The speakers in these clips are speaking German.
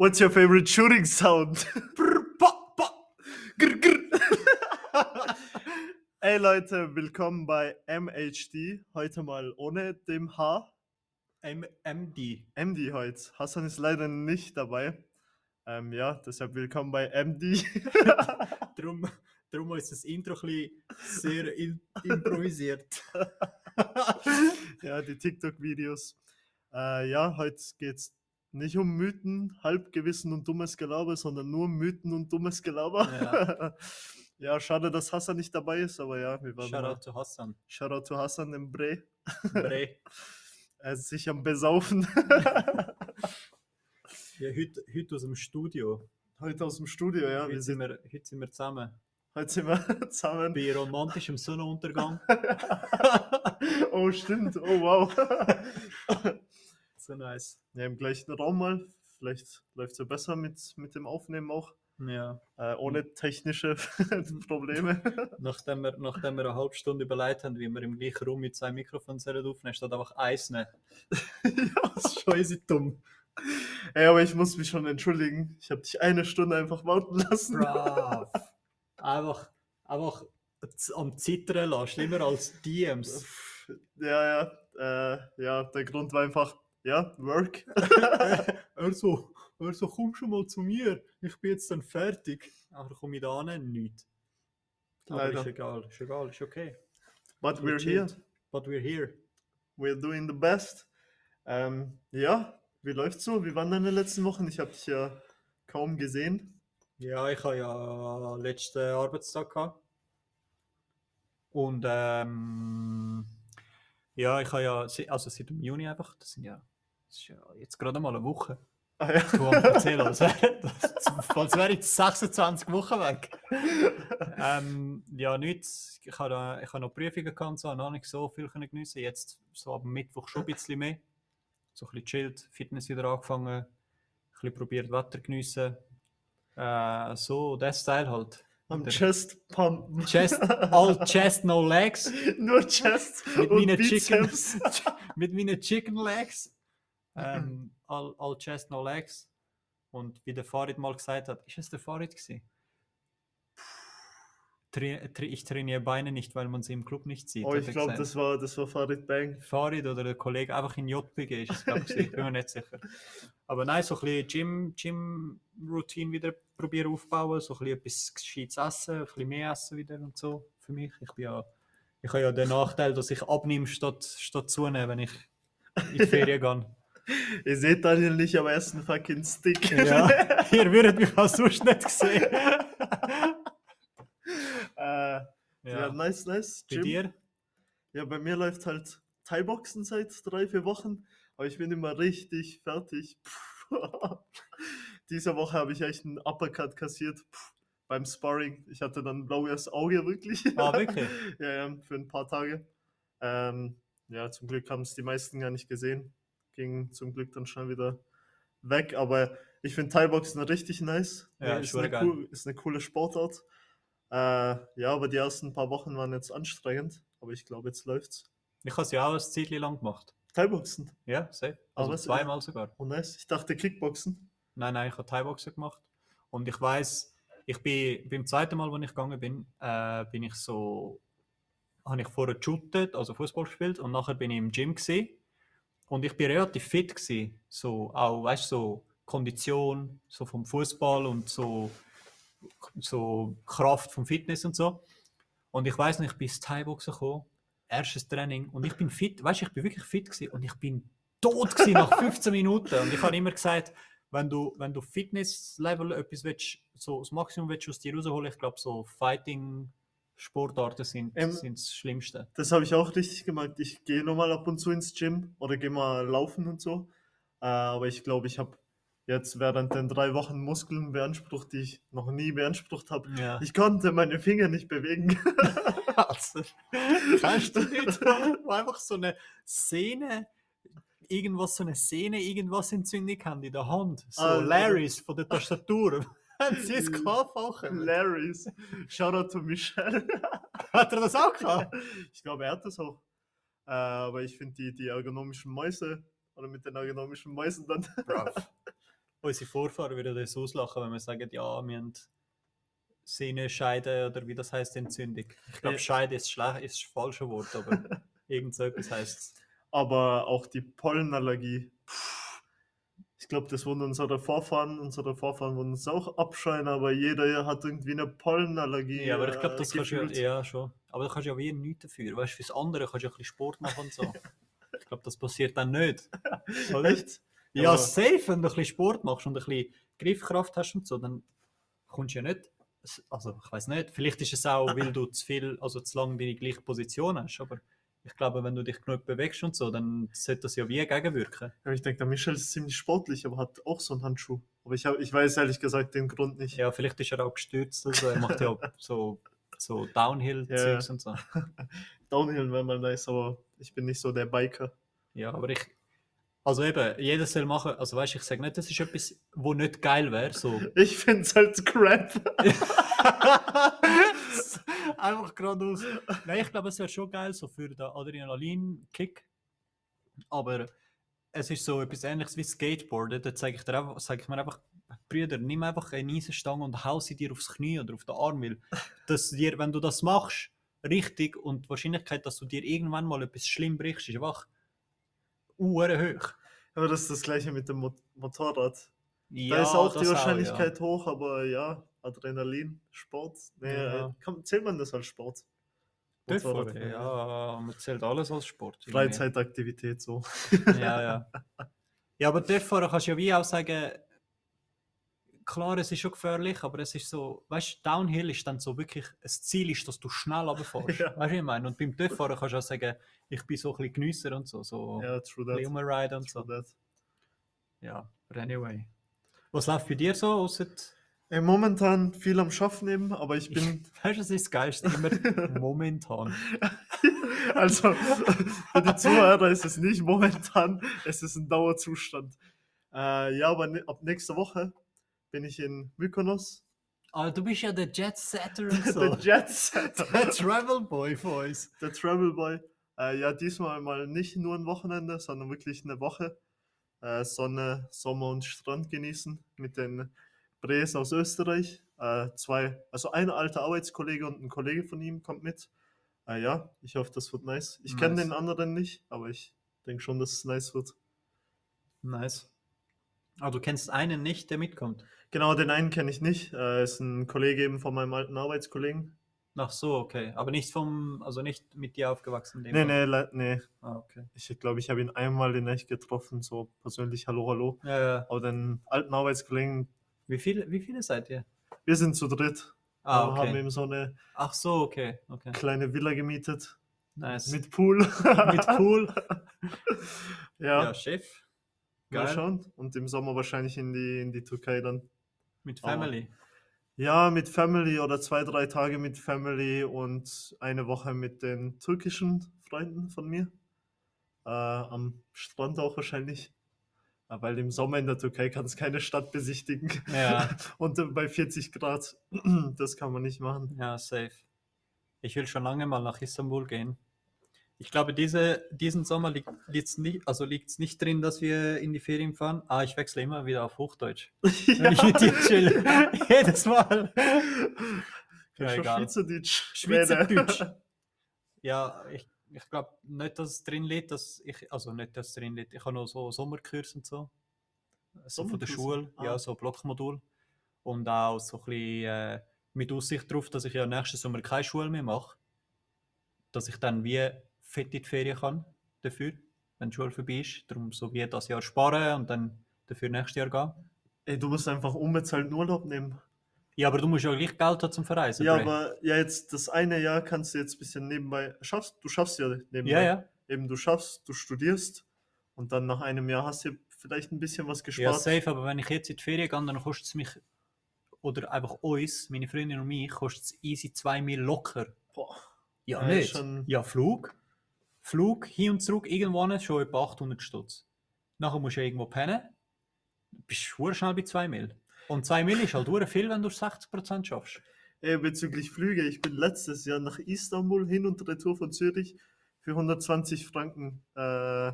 What's your favorite shooting sound? Brr, ba, ba, grr, grr. Ey Leute, willkommen bei MHD. Heute mal ohne dem H. M MD. MD heute. Hassan ist leider nicht dabei. Ähm, ja, deshalb willkommen bei MD. Darum, darum ist das Intro ein bisschen sehr in, improvisiert. ja, die TikTok-Videos. Äh, ja, heute geht es nicht um Mythen, Halbgewissen und dummes Gelaber, sondern nur Mythen und dummes Gelaber. Ja. Ja, schade, dass Hassan nicht dabei ist, aber ja, wir mal- Shoutout to Hassan. Shoutout to Hassan im Bre. Bre. Er ist sich am Besaufen. Ja, heute, heute aus dem Studio. Heute aus dem Studio, ja. heute, Wir sind sind, wir, heute sind wir zusammen. heute sind wir zusammen. Bei romantischem Sonnenuntergang. oh, stimmt. Oh, wow. So nice. Ja, im gleichen Raum mal. Vielleicht läuft es ja besser mit, mit dem Aufnehmen auch. Ja. Äh, ohne technische Probleme. Nachdem wir, nachdem wir eine halbe Stunde überlegt haben, wie wir im gleichen Raum mit zwei Mikrofonen sollen aufnehmen, statt einfach eins nehmen. Das ist schon easy dumm. Ey, aber ich muss mich schon entschuldigen. Ich habe dich eine Stunde einfach warten lassen. Brav. Einfach, einfach am Zittern lassen, schlimmer als DMs. Ja, ja. Äh, ja, der Grund war einfach, ja, Work. er so, er so, komm schon mal zu mir, ich bin jetzt dann fertig. Aber komme ich da hin? Nicht. Aber Leider. ist egal, ist egal, ist okay. But we're here. Legit. But we're here. We're doing the best. Ähm, ja, wie läuft's so? Wie waren deine letzten Wochen? Ich habe dich ja kaum gesehen. Ja, ich habe ja letzten Arbeitstag gehabt. Und ähm, ja, ich habe ja, also seit dem Juni einfach, das sind ja, das ist ja jetzt gerade mal eine Woche. Ah, ja. Du hast erzählt, als wäre ich 26 Wochen weg. ähm, ja, nichts. Ich habe, da- ich habe noch Prüfungen gehabt, so, noch nicht so viel können geniessen. Jetzt so ab Mittwoch schon ein bisschen mehr. So ein bisschen chillt, Fitness wieder angefangen, ein bisschen probiert Wetter geniessen. Äh, so, der Style halt. Am Chest Pump. Chest, all chest, no legs. Nur Chest Mit und meinen Chicken, mit meinen Chicken Legs. Ähm, all, all chest, no legs. Und wie der Farid mal gesagt hat, ist es der Farid gewesen? Tra tra ich trainiere Beine nicht, weil man sie im Club nicht sieht. Oh, ich glaube, das war, das war Farid Bang. Farid oder der Kollege einfach in JPG ist es, glaube ich. gewesen. Bin mir nicht sicher. Aber nein, so ein bisschen Gym, Gym-Routine wieder probieren aufbauen, so ein bisschen etwas Gescheites essen, ein bisschen mehr essen wieder und so für mich. Ich bin ja, ich habe ja den Nachteil, dass ich abnehme statt, statt zunehmen, wenn ich in die Ferien gehe. Ihr seht Daniel nicht, aber er ist ein fucking Stick. Ja, ihr würdet mich sonst nicht sehen. äh, ja. Nice, nice. Bei Gym. dir? Ja, bei mir läuft halt Thai-Boxen seit drei, vier Wochen, aber ich bin immer richtig fertig. Diese Woche habe ich echt einen Uppercut kassiert Puh. beim Sparring. Ich hatte dann ein blaues Auge, wirklich. Ah, wirklich? ja, ja, für ein paar Tage. Ähm, ja, zum Glück haben es die meisten gar nicht gesehen. Ging zum Glück dann schnell wieder weg, aber ich finde Thai-Boxen richtig nice. Ja, ist, schon eine cool, ist eine coole Sportart. Äh, ja, aber die ersten paar Wochen waren jetzt anstrengend, aber ich glaube, jetzt läuft's. Ich habe es ja auch ein Zeit lang gemacht. Thai-Boxen. Ja, safe. Aber Also was- zweimal sogar. Oh nice. Ich dachte Kickboxen. Nein, nein, ich habe Thai-Boxen gemacht. Und ich weiß, ich bin beim zweiten Mal, als ich gegangen bin, äh, bin ich so, habe ich vorher geshootet, also Fußball gespielt und nachher bin ich im Gym gesehen und ich bin relativ fit gewesen, so auch, weißt so Kondition, so vom Fußball und so, so Kraft vom Fitness und so. Und ich weiß nicht, ich bin ins Thai-Boxen gekommen, erstes Training. Und ich bin fit, weißt ich bin wirklich fit gewesen. Und ich bin tot gewesen nach 15 Minuten. Und ich habe immer gesagt, wenn du, wenn du Fitness-Level etwas willst, so das Maximum willst aus dir rausholen, ich glaube, so Fighting-Sportarten sind, Ähm, sind das Schlimmste. Das habe ich auch richtig gemacht. Ich gehe nochmal ab und zu ins Gym oder gehe mal laufen und so. Äh, aber ich glaube, ich habe jetzt während den drei Wochen Muskeln beansprucht, die ich noch nie beansprucht habe. Ja. Ich konnte meine Finger nicht bewegen. Also, kannst du nicht, einfach so eine Szene, irgendwas, so eine Szene, irgendwas Entzündung haben in der Hand. So Also- Larrys von der Tastatur. Sie es gehabt? Larrys. Shoutout to Michelle. Hat er das auch gehabt? Ich glaube, er hat das auch. Äh, aber ich finde die, die ergonomischen Mäuse oder mit den ergonomischen Mäusen dann. Brav. unsere Vorfahren würden uns auslachen, wenn wir sagen, ja, wir haben Sehnenscheide oder wie das heißt, Entzündung. Ich glaube. Scheide ist schlecht, ist das falsche Wort, aber irgend so etwas heißt es. Aber auch die Pollenallergie. Puh. Ich glaube, das wurden unsere Vorfahren, unsere Vorfahren wurden es auch abscheuen, aber jeder hat irgendwie eine Pollenallergie. Ja, aber ich glaube, äh, das kannst du ja, ja schon. Aber da kannst du ja wie nichts dafür. Weißt du, fürs andere kannst du ja ein bisschen Sport machen und so. ich glaube, das passiert dann nicht. Oder? Echt? Ja, Aber- safe, wenn du ein bisschen Sport machst und ein bisschen Griffkraft hast und so, dann kommst du ja nicht. Also, ich weiß nicht, vielleicht ist es auch, weil du zu viel, also zu lange deine gleiche Position hast, aber ich glaube, wenn du dich genug bewegst und so, dann sollte das ja wie gegenwirken. Ja, ich denke, der Michel ist ziemlich sportlich, aber hat auch so einen Handschuh. Aber ich, hab, ich weiß ehrlich gesagt den Grund nicht. Ja, vielleicht ist er auch gestürzt, also er macht ja so, so Downhill-Zeugs und so. Downhill wäre mal nice, aber ich bin nicht so der Biker. Ja, aber ich. Also eben, jeder soll machen. Also weißt du, ich sage nicht, das ist etwas, wo nicht geil wäre. So. Ich finde es halt crap. Einfach geradeaus. Nein, ich glaube, es wäre schon geil, so für den Adrenalin-Kick. Aber es ist so etwas ähnliches wie Skateboarden. Da sage ich, dir einfach- ich mir einfach, Brüder, nimm einfach eine Eisenstange und hau sie dir aufs Knie oder auf den Arm. Weil dass dir, wenn du das machst, richtig und die Wahrscheinlichkeit, dass du dir irgendwann mal etwas schlimm brichst, ist einfach uhren hoch. Aber das ist das gleiche mit dem Mo Motorrad. Ja, da ist auch die das Wahrscheinlichkeit hoch, aber ja, Adrenalin, Sport. Nee, Ja. äh, kann, zählt man das als Sport? Ja, Motorrad- Dürfen, ja, man zählt alles als Sport. Freizeitaktivität so. Ja, ja. Ja, aber dürfen kannst du ja wie auch sagen, klar, es ist schon gefährlich, aber es ist so, weißt du, Downhill ist dann so wirklich, das Ziel ist, dass du schnell runterfährst. Ja. Weißt du, ich meine? Und beim Dörffahren kannst du auch sagen, ich bin so ein bisschen Geniesser und so, so Ja, true that. rumriden und so. True that. Ja, but anyway. Was läuft bei dir so? Ausser, Ey, momentan viel am Schaffen eben, aber ich bin. weißt du, das ist das Geilste, immer momentan. also, für die Zuhörer ist es nicht momentan, es ist ein Dauerzustand. Äh, ja, aber ne, ab nächster Woche bin ich in Mykonos. Ah, du bist ja der Jet-Setter und so. Der Jet Setter. der Travel Boy von uns. der Travel Boy. Äh, ja, diesmal mal nicht nur ein Wochenende, sondern wirklich eine Woche. Äh, Sonne, Sommer und Strand genießen mit den Brees aus Österreich. Äh, zwei, also ein alter Arbeitskollege und ein Kollege von ihm kommt mit. Äh, ja, ich hoffe, das wird nice. Ich kenne Nice. den anderen nicht, aber ich denke schon, dass es nice wird. Nice. Ah, du kennst einen nicht, der mitkommt. Genau, den einen kenne ich nicht. Äh, ist ein Kollege eben von meinem alten Arbeitskollegen. Ach so, okay. Aber nicht vom, also nicht mit dir aufgewachsen. Nee, nee, nee. Ah, okay. Ich glaube, ich habe ihn einmal in echt getroffen, so persönlich Hallo, Hallo. Ja, ja. Aber den alten Arbeitskollegen, Wie, viel, wie viele seid ihr? wir sind zu dritt. Ah, Wir haben okay. eben so eine Ach so, okay. okay. kleine Villa gemietet. Nice. Mit Pool. Mit Pool. ja, Ja, Chef. mal Geil. schauen. Und im Sommer wahrscheinlich in die, in die Türkei dann. Mit Family. Ja, mit Family oder zwei, drei Tage mit Family und eine Woche mit den türkischen Freunden von mir. Äh, am Strand auch wahrscheinlich. Äh, Weil im Sommer in der Türkei kannst keine Stadt besichtigen. Ja. Und äh, bei 40 Grad, das kann man nicht machen. Ja, safe. Ich will schon lange mal nach Istanbul gehen. Ich glaube, diese, diesen Sommer liegt es nicht, also liegt's nicht drin, dass wir in die Ferien fahren. Ah, ich wechsle immer wieder auf Hochdeutsch. Wenn ich mit dir chill. Jedes Mal. Ja, Ja, egal. Schweizerdeutsch. Schweizerdeutsch. Ja, ich, ich glaube nicht, dass es drin liegt, dass ich, also nicht, dass es drin liegt. Ich habe noch so Sommerkurs und so. So von der? Schule, Ah. ja, so Blockmodul. Und auch so ein bisschen äh, mit Aussicht darauf, dass ich ja nächsten Sommer keine Schule mehr mache. Dass ich dann wie fett in die Ferien kann dafür, wenn die Schule vorbei ist. Darum so wie das Jahr sparen und dann dafür nächstes Jahr gehen. Ey, du musst einfach unbezahlten Urlaub nehmen. Ja, aber du musst ja gleich Geld haben zum Verreisen. Ja, Bre. aber ja, jetzt das eine Jahr kannst du jetzt ein bisschen nebenbei schaffst. Du schaffst ja nebenbei. Ja, ja. Eben, du schaffst, du studierst und dann nach einem Jahr hast du vielleicht ein bisschen was Ja, gespart. safe, aber wenn ich jetzt in die Ferien gehe, dann kostet es mich, oder einfach uns, meine Freundin und mich, kostet es easy 2 Mil locker. Boah. Ja, Ja, nicht. schon- Ja, Flug. Flug hin und zurück irgendwann schon etwa 800 Stutz. Nachher musst du ja irgendwo pennen. Du bist schnell bei 2 Mil. Und 2 Mil ist halt dur viel, wenn du 60% schaffst. Ey, bezüglich Flüge, ich bin letztes Jahr nach Istanbul hin und retour von Zürich für 120 Franken äh,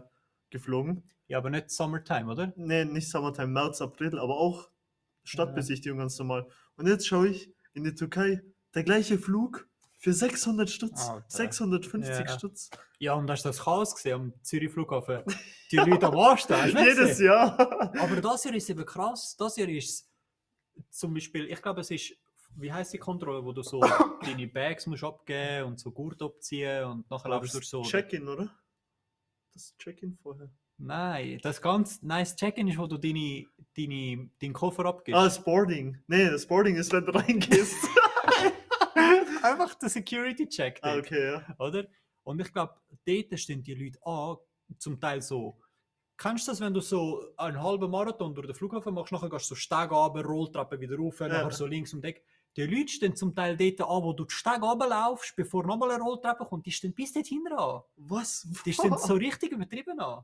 geflogen. Ja, aber nicht Summertime, oder? Nee, nicht Summertime, März, April, aber auch Stadtbesichtigung ganz normal. Und jetzt schaue ich in die Türkei, der gleiche Flug für 600 Stutz, Alter. 650 Ja. Stutz. Ja, und hast du das Chaos gesehen am Zürich Flughafen? Die Leute am du nicht Jedes gesehen? Jahr. Aber das Jahr ist eben krass. Das Jahr ist zum Beispiel, ich glaube, es ist, wie heißt die Kontrolle, wo du so deine Bags musst abgeben und so Gurt abziehen und nachher laufst du so. Check-in, oder? Das Check-in vorher. Nein, das ganz nice Check-in ist, wo du deine, deine, deinen Koffer abgibst. Ah, das Boarding. Nee, das Boarding ist, wenn du reingehst. Einfach der Security-Check. ah, okay, ja. oder? Und ich glaube, dort stehen die Leute an, zum Teil so. Kennst du das, wenn du so einen halben Marathon durch den Flughafen machst, nachher gehst du so Steg runter, Rolltreppe wieder rauf, nachher so links um Deck. Die Leute stehen zum Teil dort an, wo du die Steg runterlaufst, bevor nochmal eine Rolltreppe kommt, die stehen bis dort hinten an. Was? Die stehen so richtig übertrieben an.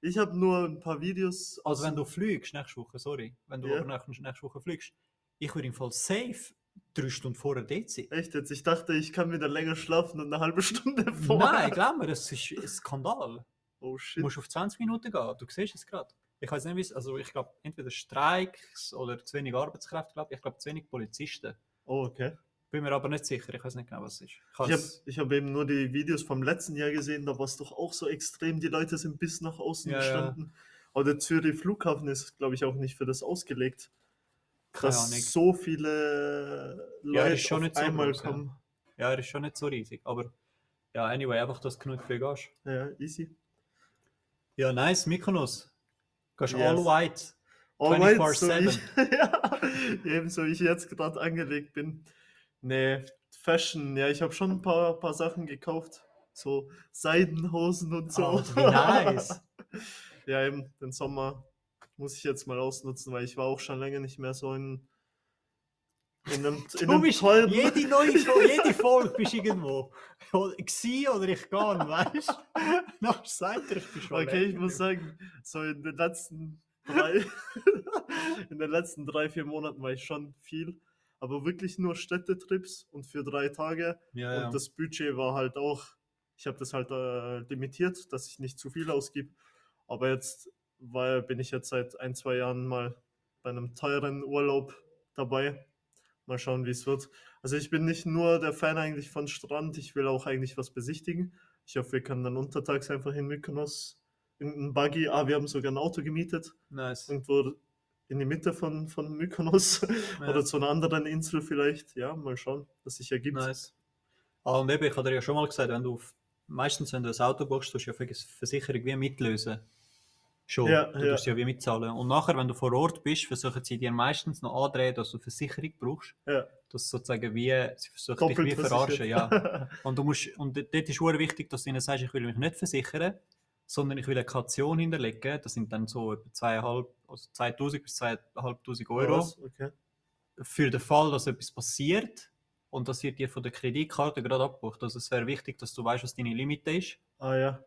Ich habe nur ein paar Videos. Also wenn du fliegst, nächste Woche, sorry, wenn du Ja. nächste, nächste Woche fliegst, ich würde im Fall safe drei Stunden vorher dort sein. Echt jetzt? Ich dachte, ich kann wieder länger schlafen und eine halbe Stunde vorher. Nein, glaub mir, das ist ein Skandal. Oh Du shit. musst auf 20 Minuten gehen. Du siehst es gerade. Ich weiß nicht, wie es, also ich glaube, entweder Streiks oder zu wenig Arbeitskräfte, glaube ich. Glaube, zu wenig Polizisten. Oh, okay. Bin mir aber nicht sicher. Ich weiß nicht genau, was es ist. Ich Ich habe hab eben nur die Videos vom letzten Jahr gesehen, da war es doch auch so extrem. Die Leute sind bis nach außen Ja, ja. gestanden. Aber der Zürich Flughafen ist, glaube ich, auch nicht für das ausgelegt, dass so viele Ja, Leute schon auf nicht so einmal groß, ja. kommen. Ja, er ist schon nicht so riesig. Aber ja, anyway, einfach, dass du genug viel gehst. Ja, easy. Ja, nice. Mykonos. Gehst Yes. all white. Alright, so 24/7. ich, ja, ebenso wie ich jetzt gerade angelegt bin. Nee, Fashion, ja, ich habe schon ein paar, paar Sachen gekauft. So Seidenhosen und so. Oh, wie nice. ja, eben, den Sommer muss ich jetzt mal ausnutzen, weil ich war auch schon länger nicht mehr so in, in einem, in Du einem bist teuren... jede neue Folge, jede Folge bist irgendwo. Gsi oder ich gehe, weißt du? Nachher sagt er, ich bin schon Okay, ich muss sagen, so in den letzten drei, in den letzten drei, vier Monaten war ich schon viel, aber wirklich nur Städtetrips und für drei Tage. Ja, ja. Und das Budget war halt auch, ich habe das halt äh, limitiert, dass ich nicht zu viel ausgib. Aber jetzt war, bin ich jetzt seit ein, zwei Jahren mal bei einem teuren Urlaub dabei. Mal schauen, wie es wird. Also ich bin nicht nur der Fan eigentlich von Strand, ich will auch eigentlich was besichtigen. Ich hoffe, wir können dann untertags einfach in Mykonos irgendein Buggy, ah, wir haben sogar ein Auto gemietet, nice. irgendwo in die Mitte von, von Mykonos Ja. oder zu einer anderen Insel vielleicht. Ja, mal schauen, was sich ergibt. Nice. Ah, und eben, ich dir ja schon mal gesagt, wenn du auf, meistens, wenn du ein Auto buchst, tust du ja für Versicherung wie mitlösen. Schon. Ja, du tust ja wie mitzahlen. Und nachher, wenn du vor Ort bist, versuchen sie dir meistens noch andrehen, dass du Versicherung brauchst. Ja. Das sozusagen wie, sie versuchen dich Doppelt wie verarschen, ja. Und du musst, und dort ist es wichtig, dass du ihnen sagst, ich will mich nicht versichern, sondern ich will eine Kaution hinterlegen. Das sind dann so etwa zweieinhalb, also 2000 bis 2500 Euro. Was? Okay. Für den Fall, dass etwas passiert und das wird dir von der Kreditkarte gerade abgebucht. Also es wäre wichtig, dass du weißt, was deine Limite ist. Ah ja.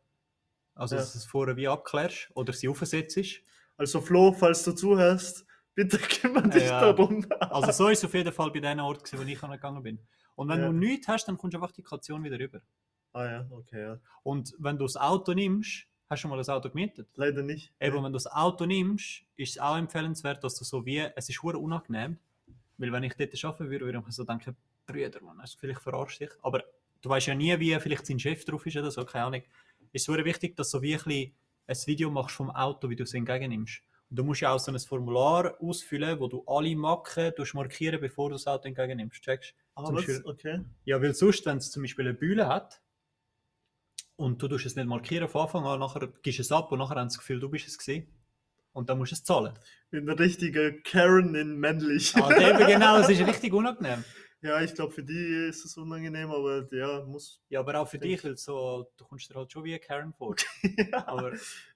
Also Ja. dass du es vorher wie abklärst oder sie aufsetzt. Also Flo, falls du zuhörst, bitte kümmere dich Ja. darum. Also so ist es auf jeden Fall bei den Ort, gewesen, wo ich angegangen bin. Und wenn Ja. du nichts hast, dann kommst du einfach die Kaution wieder rüber. Ah ja, okay, ja. Und wenn du das Auto nimmst, hast du schon mal das Auto gemietet. Leider nicht. Eben, wenn du das Auto nimmst, ist es auch empfehlenswert, dass du so wie, es ist hure unangenehm, weil wenn ich dort arbeiten würde, würde ich mir so denken, Brüder, man, hast du vielleicht verarscht dich. Aber du weißt ja nie, wie vielleicht sein Chef drauf ist oder so, keine Ahnung. Es ist hure wichtig, dass du so wie ein, ein Video machst vom Auto, wie du es entgegennimmst. Und du musst ja auch so ein Formular ausfüllen, wo du alle Macken markieren, bevor du das Auto entgegennimmst. Checkst? Ah? Beispiel- Okay. Ja, weil sonst, wenn es zum Beispiel eine Bühne hat und du tust es nicht markieren von Anfang an, nachher gibst du es ab und nachher haben das Gefühl, du bist es gewesen. Und dann musst du es zahlen. Bin eine richtige Karen in männlich. Ah, eben genau, es ist richtig unangenehm. Ja, ich glaube, für die ist es unangenehm, aber ja, muss. Ja, aber auch für dich, weil so, du kommst dir halt schon wie ein Karen vor. ja. Aber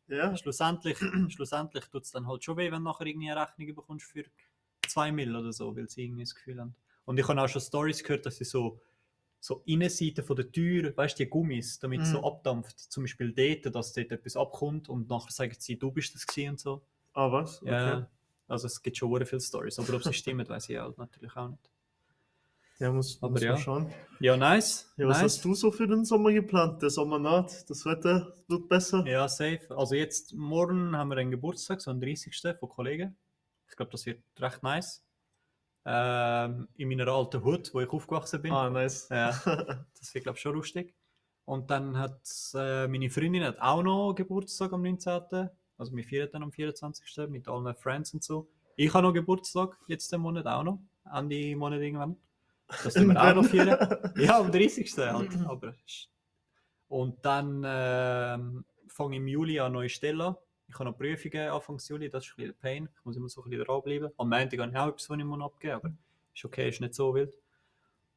ja. schlussendlich, schlussendlich tut es dann halt schon weh, wenn du nachher irgendwie eine Rechnung bekommst für 2 Mill oder so, weil sie irgendwie das Gefühl haben. Und ich habe auch schon Stories gehört, dass sie so, so Innenseite von der Tür, weißt du, die Gummis, damit es so Mhm. abdampft. Zum Beispiel dort, dass dort etwas abkommt und nachher sagen sie, du bist das gewesen und so. Ah, was? Ja, also es gibt schon sehr viele Stories, aber ob sie stimmen, weiß ich halt natürlich auch nicht. Ja, muss, Aber muss ja. man schauen. Ja, nice. Ja, was nice. hast du so für den Sommer geplant? Der Sommer naht, das Wetter wird besser. Ja, safe. Also jetzt, morgen haben wir einen Geburtstag, so einen 30. von Kollegen. Ich glaube, das wird recht nice. Ähm, in meiner alten Hut, wo ich aufgewachsen bin. Ah, nice. Ja, das wird, glaube ich, schon lustig. Und dann hat äh, meine Freundin hat auch noch Geburtstag am 19. Also wir feiern dann am 24. mit allen Friends und so. Ich habe noch Geburtstag, jetzt den Monat auch noch. Ende Monat irgendwann. Das tun wir auch noch feiern. Ja, am 30. halt. Aber ist- und dann ähm, fange ich im Juli an neue Stelle an. Ich habe noch Prüfungen Anfang Juli, das ist ein bisschen Pain. Ich muss immer so ein bisschen dranbleiben. Am Montag habe ich auch etwas, was ich muss abgeben aber ist okay, ist nicht so wild.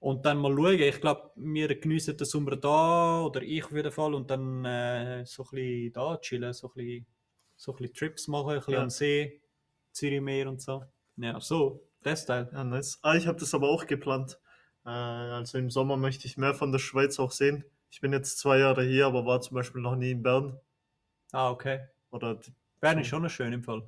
Und dann mal schauen. Ich glaube, wir geniessen den Sommer da, oder ich auf jeden Fall, und dann äh, so ein bisschen da chillen, so ein bisschen, so ein bisschen Trips machen, ein bisschen Ja. am See, Zürichmeer und so. Ja, so, das Teil. Ja, nice. Ah, ich habe das aber auch geplant. Äh, also im Sommer möchte ich mehr von der Schweiz auch sehen. Ich bin jetzt zwei Jahre hier, aber war zum Beispiel noch nie in Bern. Ah, okay. Oder Bern ist schon noch schön im Fall.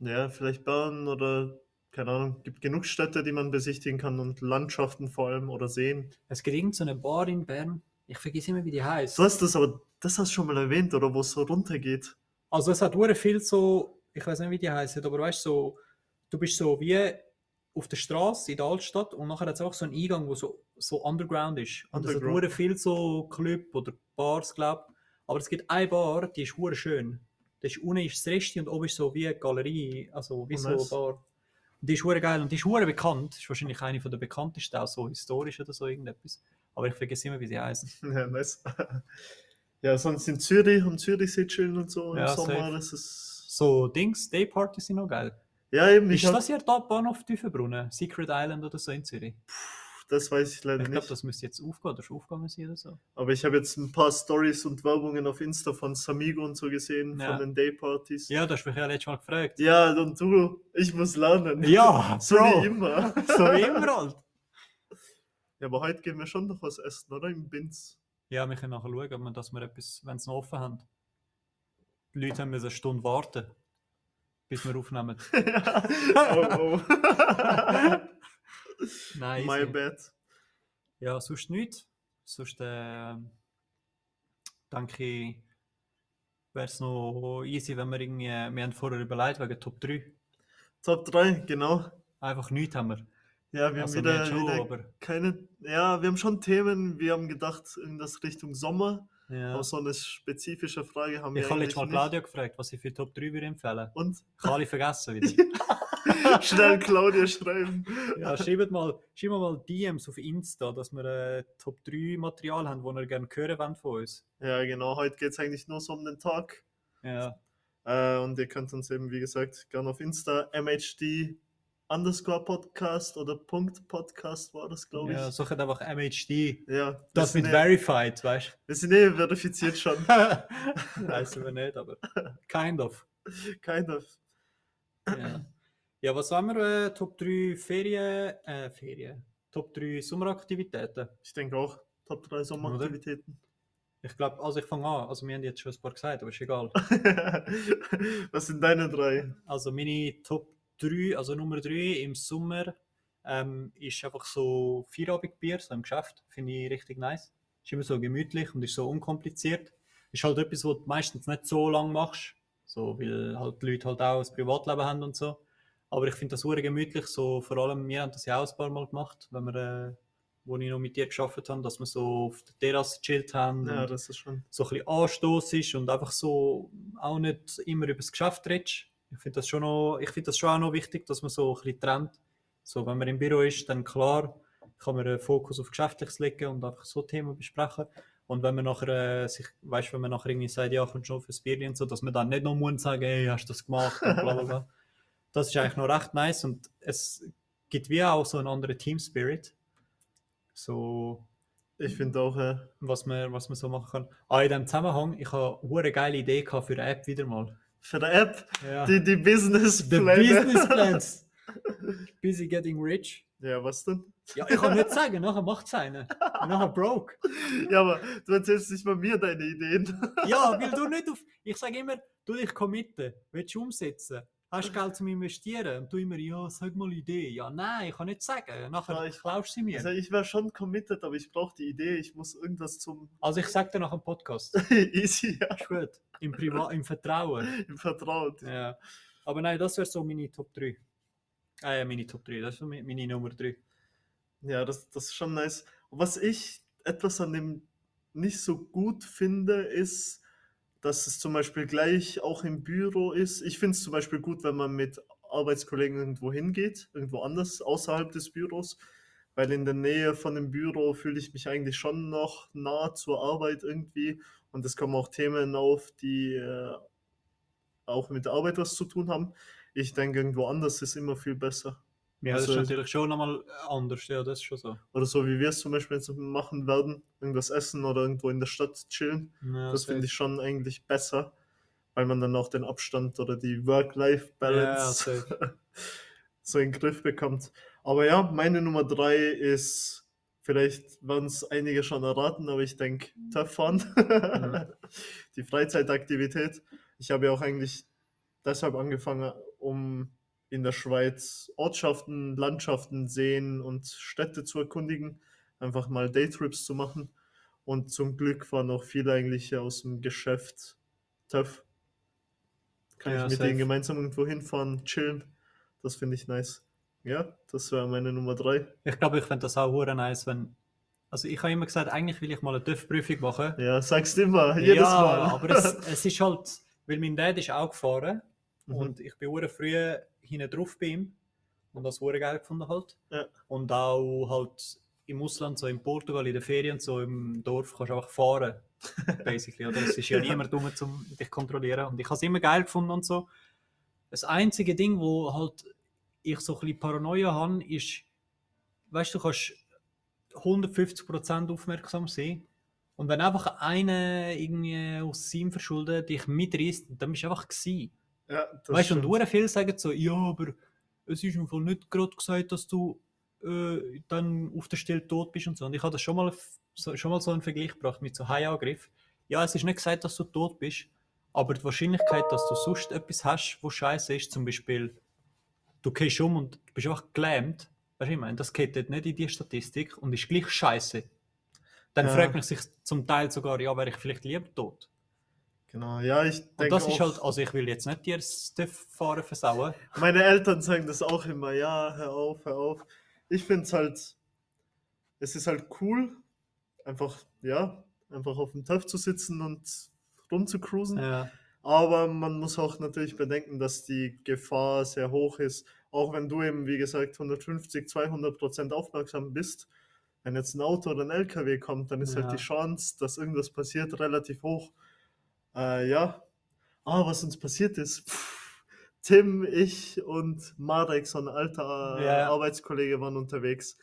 ja, vielleicht Bern oder keine Ahnung. Gibt genug Städte, die man besichtigen kann und Landschaften vor allem oder Seen. Es gibt irgend so eine Bar in Bern. Ich vergesse immer, wie die heißt. Du hast das aber, das hast du schon mal erwähnt, oder wo es so runtergeht. Also es hat hure viel so, ich weiß nicht, wie die heißen, aber weißt du, so, du bist so wie auf der Straße in der Altstadt und nachher hat es auch so einen Eingang, wo so, so underground ist. Und es hat Underground. hure viel so Club oder Bars, glaube Aber es gibt eine Bar, die ist hure schön. Das ist, unten ist das Resti und oben ist so wie eine Galerie, also wie Oh, so eine Bar. Und die ist hure geil und die ist hure bekannt. ist wahrscheinlich eine von der bekanntesten, auch so historisch oder so irgendetwas. Aber ich vergesse immer, wie sie heißen. Ja, nice. Ja, sonst in Zürich, am Zürichsee chillen und so im Ja, Sommer, safe. das ist. So Dings, Daypartys sind noch geil. Ja, eben, ich Ist hab, das hier da Bahnhof Tiefenbrunnen? Secret Island oder so in Zürich? das weiß ich leider Ich glaube, nicht. das müsste jetzt aufgehen oder schon aufgegangen sein oder so. Aber ich habe jetzt ein paar Stories und Werbungen auf Insta von Samigo und so gesehen, Ja. von den Daypartys. Ja, du hast mich ja letztes Mal gefragt. Ja, und du, ich muss lernen. Ja, so Bro. wie immer. So wie immer halt. Ja, aber heute gehen wir schon noch was essen, oder? Im Binz. Ja, wir können nachher schauen, ob wir, dass wir etwas, wenn sie noch offen haben. Die Leute haben eine Stunde warten, bis wir aufnehmen. oh, oh. Nein, My bad. Ja, sonst nichts. Sonst äh, denke ich, wäre es noch easy, wenn wir irgendwie, wir haben vorher überlegt wegen Top 3. Top 3, genau. Einfach nichts haben wir. Ja, wir Also haben wieder, schon, wieder keine. Ja, wir haben schon Themen. Wir haben gedacht, in das Richtung Sommer. ja. Aber so eine spezifische Frage haben wir Ich habe letztes Mal Claudia gefragt, was ich für Top 3 würde empfehlen. Und Ich habe alle vergessen wieder. schnell Claudia schreiben. Ja, schreibt mal, schreibt mal DMs auf Insta, dass wir äh, Top 3 Material haben, das ihr gerne hören wollt von uns. Ja, genau. Heute geht es eigentlich nur so um den Tag. Ja, Äh, und ihr könnt uns eben, wie gesagt, gerne auf Insta MHD underscore Podcast oder Punkt Podcast war das, glaube ich. ja sucht einfach MHD. Ja, Das mit eh, Verified, weißt wir sind eh verifiziert schon. du? Weißen wir nicht, aber kind of. kind of. Ja, ja was haben wir? Äh, Top 3 Ferien, äh, Ferien. Top 3 Sommeraktivitäten. Ich denke auch Top 3 Sommeraktivitäten. Ich glaube, also ich fange an. Also wir haben jetzt schon ein paar gesagt, aber ist egal. Was sind deine drei? Also meine Top 3, also Nummer 3 im Sommer ähm, ist einfach so Feierabendbier, so im Geschäft. Finde ich richtig nice. Ist immer so gemütlich und ist so unkompliziert. Ist halt etwas, was du meistens nicht so lange machst. So, weil halt die Leute halt auch ein Privatleben haben und so. Aber ich finde das sehr gemütlich. So, vor allem, wir haben das ja auch ein paar Mal gemacht, wenn wir, äh, wo ich noch mit dir geschafft habe, dass wir so auf der Terrasse gechillt haben. Ja, und das ist schon. so ein bisschen Anstoß ist und einfach so auch nicht immer über das Geschäft redest. Ich finde das, schon noch- ich find das schon auch noch wichtig, dass man so ein bisschen trennt. So, wenn man im Büro ist, dann klar kann man einen Fokus auf Geschäftliches legen und einfach so Themen besprechen. Und wenn man nachher, äh, sich, weißt, wenn man nachher irgendwie sagt, ja, kommst noch fürs Bier und so, dass man dann nicht noch muss sagen, hey, hast du das gemacht und bla bla bla. Das ist eigentlich noch recht nice und es gibt wie auch so einen anderen Team Spirit. So, Ich finde auch, äh, was man, was man so machen kann. Ah, in diesem Zusammenhang, ich habe eine geile Idee für eine App wieder mal. Für die App, Ja. die, die Business The Business Plans. Busy getting rich. Ja, was denn? Ja, ich kann nicht sagen, nachher macht es einer. Nachher broke. Ja, aber du erzählst nicht mal mir deine Ideen. Ja, weil du nicht auf. Ich sage immer, du dich committen, willst du umsetzen, hast du Geld zum Investieren? Und du immer, ja, sag mal Idee. Ja, nein, ich kann nicht sagen. Nachher Ja, ich- klaust sie mir. Also ich wäre schon committed, aber ich brauche die Idee, ich muss irgendwas zum Also ich sag dir nach dem Podcast. easy, ja, Ist gut. Im, Priva im Vertrauen. im Vertrauen. Ja. Aber nein, das wäre so meine Top 3. Äh, meine Top 3, das ist so mi- meine Nummer 3. Ja, das, das ist schon nice. Was ich etwas an dem nicht so gut finde, ist, dass es zum Beispiel gleich auch im Büro ist. Ich finde es zum Beispiel gut, wenn man mit Arbeitskollegen irgendwo hingeht, irgendwo anders, außerhalb des Büros, weil in der Nähe von dem Büro fühle ich mich eigentlich schon noch nah zur Arbeit irgendwie und es kommen auch Themen auf, die äh, auch mit der Arbeit was zu tun haben. Ich denke, irgendwo anders ist immer viel besser. Ja, das Also- ist natürlich schon nochmal anders. Ja, das ist schon so. Oder so wie wir es zum Beispiel jetzt machen werden, irgendwas essen oder irgendwo in der Stadt chillen. Ja, das finde ich schon eigentlich besser, weil man dann auch den Abstand oder die Work-Life-Balance Ja, so in den Griff bekommt. Aber ja, meine Nummer drei ist, vielleicht werden es einige schon erraten, aber ich denke, Tough Fun. die Freizeitaktivität. Ich habe ja auch eigentlich deshalb angefangen, um in der Schweiz Ortschaften, Landschaften, Seen und Städte zu erkundigen, einfach mal Daytrips zu machen. Und zum Glück waren auch viele eigentlich aus dem Geschäft TÜV. Kann Ja, ich mit safe. denen gemeinsam irgendwo hinfahren, chillen. Das finde ich nice. Ja, das wäre meine Nummer drei. Ich glaube, ich fände das auch hure nice, wenn. Also ich habe immer gesagt, eigentlich will ich mal eine TÜV-Prüfung machen. Ja, sagst immer, jedes ja, Mal. aber es, es ist halt, weil mein Dad ist auch gefahren Mhm. und ich bin hure früh hinten drauf bei ihm und das hure geil gefunden halt. Ja. Und auch halt im Ausland, so in Portugal, in den Ferien, so im Dorf, kannst du einfach fahren. Basically, oder? Es ist ja niemand dumm, um dich zu kontrollieren. Und ich habe es immer geil gefunden und so. Das einzige Ding, wo halt ich so ein bisschen Paranoia habe, ist, weißt du, du kannst 150% aufmerksam sein. Und wenn einfach einer irgendwie aus seinem Verschulden dich mitreißt, dann bist du einfach gewesen. Ja, Weißt du, und viele sagen so, ja, aber es ist im Fall nicht gerade gesagt, dass du äh, dann auf der Stelle tot bist und so. Und ich habe das schon mal, so, schon mal so einen Vergleich gebracht mit so Haiangriff. Ja, es ist nicht gesagt, dass du tot bist, aber die Wahrscheinlichkeit, dass du sonst etwas hast, wo scheiße ist, zum Beispiel, du gehst um und du bist einfach gelähmt, weißt du, ich meine, das geht dort nicht in die Statistik und ist gleich scheiße. Dann Ja. fragt man sich zum Teil sogar, ja, wäre ich vielleicht lieber tot. Genau, ja, ich Und denke das ist halt, also ich will jetzt nicht dir das fahren versauen. meine Eltern sagen das auch immer, ja, hör auf, hör auf. Ich finde es halt, es ist halt cool, einfach, ja, einfach auf dem TÜV zu sitzen und rumzucruisen. Ja. Aber man muss auch natürlich bedenken, dass die Gefahr sehr hoch ist. Auch wenn du eben, wie gesagt, 150, 200 Prozent aufmerksam bist. Wenn jetzt ein Auto oder ein LKW kommt, dann ist halt Ja. die Chance, dass irgendwas passiert, relativ hoch. Äh, ja. Ah, was uns passiert ist. Pff, Tim, ich und Marek, so ein alter äh, Ja. Arbeitskollege, waren unterwegs.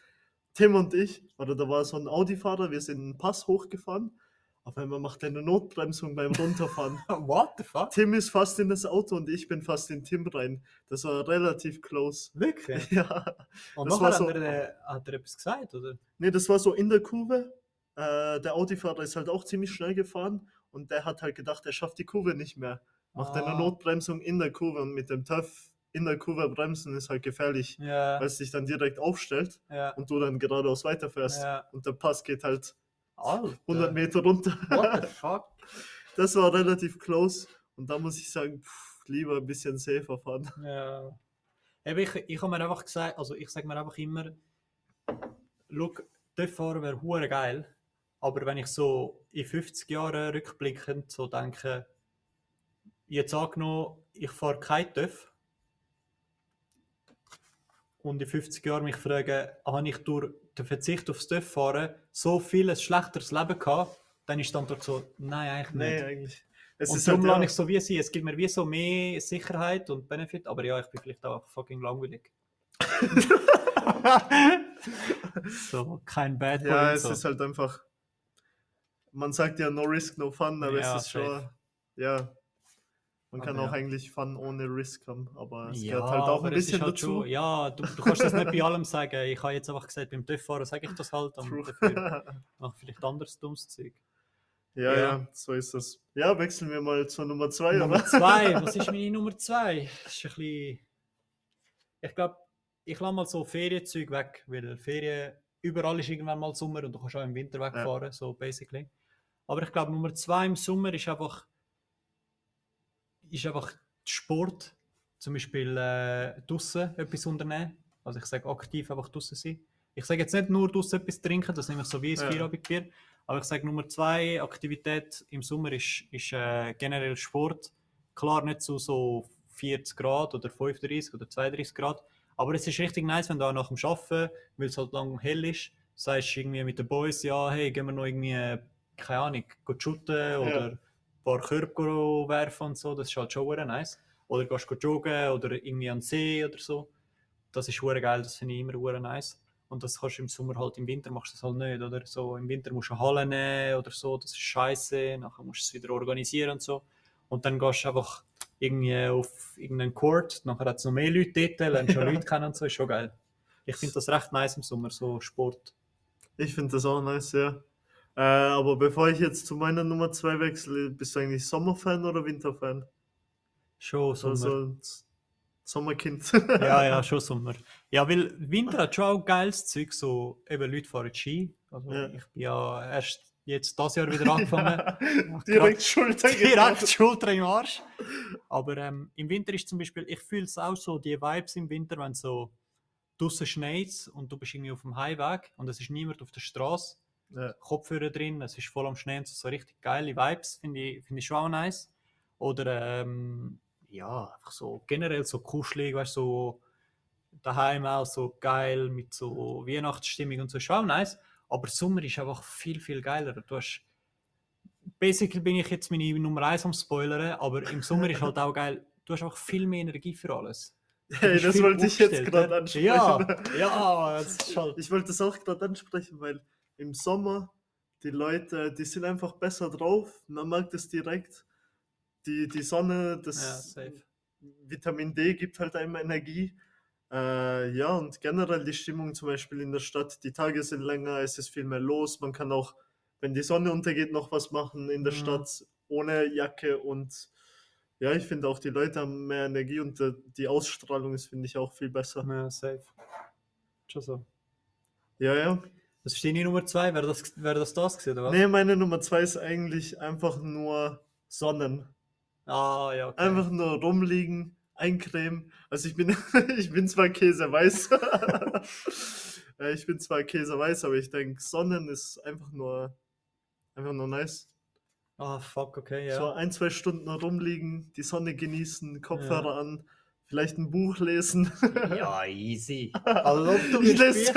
Tim und ich, oder da war so ein Audi-Fahrer, wir sind einen Pass hochgefahren. Auf einmal macht er eine Notbremsung beim Runterfahren. What the fuck? Tim ist fast in das Auto und ich bin fast in Tim rein. Das war relativ close. Wirklich? Ja. Und Das war so- hat, er, äh, hat er etwas gesagt, oder? Nee, das war so in der Kurve. Äh, der Audi-Fahrer ist halt auch ziemlich schnell gefahren und der hat halt gedacht, er schafft die Kurve nicht mehr. Macht Ah. eine Notbremsung in der Kurve und mit dem TÜV in der Kurve bremsen ist halt gefährlich, Ja, weil es dich dann direkt aufstellt ja, und du dann geradeaus weiterfährst. ja. Und der Pass geht halt Alter. 100 Meter runter. What the fuck? Das war relativ close und da muss ich sagen, pff, lieber ein bisschen safer fahren. Ja. Eben, ich, ich habe mir einfach gesagt, also ich sage mir einfach immer, look, dort fahren wäre geil, aber wenn ich so in 50 Jahren rückblickend so denke, jetzt angenommen, ich fahre kein TÜV und in 50 Jahren mich frage, habe ich durch den Verzicht aufs TÜV fahren so viel ein schlechteres Leben gehabt, dann ist die Antwort so, nein, eigentlich nicht. Nee, eigentlich. Es und ist darum halt, lasse ich so wie sie. Es gibt mir wie so mehr Sicherheit und Benefit, aber ja, ich bin vielleicht auch fucking langweilig. so, kein Bad Boy. ja, es so. ist halt einfach, man sagt ja no risk, no fun, aber Ja, es ist schon, safe. ja, man kann Aber auch ja. eigentlich Fun ohne Risk haben, aber es ja, gehört halt auch ein bisschen halt dazu. schon, ja, du, du kannst das nicht bei allem sagen. Ich habe jetzt einfach gesagt, beim TÜV-Fahren sage ich das halt und dafür mache ich vielleicht anderes dummes Zeug. Ja, Ja. ja, so ist das. Ja, wechseln wir mal zur Nummer zwei, Nummer zwei, was ist meine Nummer zwei? Das ist ein bisschen. Ich glaube, ich lasse mal so Ferienzeug weg, weil Ferien überall ist irgendwann mal Sommer und du kannst auch im Winter wegfahren, so basically. Aber ich glaube, Nummer zwei im Sommer ist einfach, ist einfach Sport. Zum Beispiel äh, draußen etwas unternehmen. Also ich sage aktiv einfach draußen sein. Ich sage jetzt nicht nur draußen etwas trinken, das nehme ich so wie ein Ja. Feierabendbier. Aber ich sage Nummer zwei Aktivität im Sommer ist, ist äh, generell Sport. Klar nicht zu so 40 Grad oder 35 oder 32 Grad. Aber es ist richtig nice, wenn du auch nach dem Arbeiten, weil es halt lang hell ist, sagst irgendwie mit den Boys, ja, hey, gehen wir noch irgendwie, äh, keine Ahnung, shooten oder ein paar Körbe go werfen und so. Das ist halt schon nice. Oder gehst go joggen oder irgendwie an den See oder so. Das ist geil, das finde ich immer nice. Und das kannst du im Sommer halt, im Winter machst du das halt nicht, oder? So, im Winter musst du eine Halle nehmen oder so, das ist scheiße, nachher musst du es wieder organisieren und so. Und dann gehst du einfach irgendwie auf irgendeinen Court, nachher hat es noch mehr Leute dort, lernst schon Leute kennen und so, ist schon geil. Ich finde das recht nice im Sommer, so Sport. Ich finde das auch nice, ja. Äh, aber bevor ich jetzt zu meiner Nummer zwei wechsle, bist du eigentlich Sommerfan oder Winterfan? Schon Sommer. Also Sommerkind. ja, ja, schon Sommer. Ja, weil Winter hat schon auch geiles Zeug, so eben Leute fahren Ski. Also Ja. ich bin ja erst jetzt das Jahr wieder angefangen. Direkt Schulter Direkt Schulter im Arsch. Aber ähm, im Winter ist zum Beispiel, ich fühle es auch so, die Vibes im Winter, wenn so draußen schneit und du bist irgendwie auf dem Highweg und es ist niemand auf der Straße, Ja. Kopfhörer drin, es ist voll am Schnee und so, so richtig geile Vibes, finde ich, finde ich schon auch nice. Oder ähm, ja, einfach so generell so kuschelig, weißt du, so daheim auch so geil mit so Weihnachtsstimmung und so, schon auch nice. Aber Sommer ist einfach viel, viel geiler. Du hast, basically bin ich jetzt meine Nummer 1 am Spoilern, aber im Sommer ist halt auch geil, du hast einfach viel mehr Energie für alles. Hey, das wollte ich jetzt gerade ansprechen. Ja, ja, das ist halt. Ich wollte das auch gerade ansprechen, weil im Sommer die Leute, die sind einfach besser drauf. Man merkt es direkt. Die, die Sonne, Ja, das safe. Vitamin D gibt halt einem Energie. Äh, ja, und generell die Stimmung zum Beispiel in der Stadt, die Tage sind länger, es ist viel mehr los. Man kann auch, wenn die Sonne untergeht, noch was machen in der Mhm. Stadt ohne Jacke. Und ja, ich finde auch, die Leute haben mehr Energie und äh, die Ausstrahlung ist, finde ich, auch viel besser. Ja, safe. Schon so. Ja, ja. Das ist deine Nummer 2, wäre das, wäre das das gewesen, oder was? Nee, meine Nummer zwei ist eigentlich einfach nur Sonnen. Ah, ja, okay. Einfach nur rumliegen, eincremen. Also ich bin, ich bin zwar Käseweiß. Äh, ich bin zwar Käseweiß, aber ich denke, Sonnen ist einfach nur, einfach nur nice. Ah, fuck, okay, ja. So ein, zwei Stunden rumliegen, die Sonne genießen, Kopfhörer an, vielleicht ein Buch lesen. Ja, easy. Also, ob du Ich lese,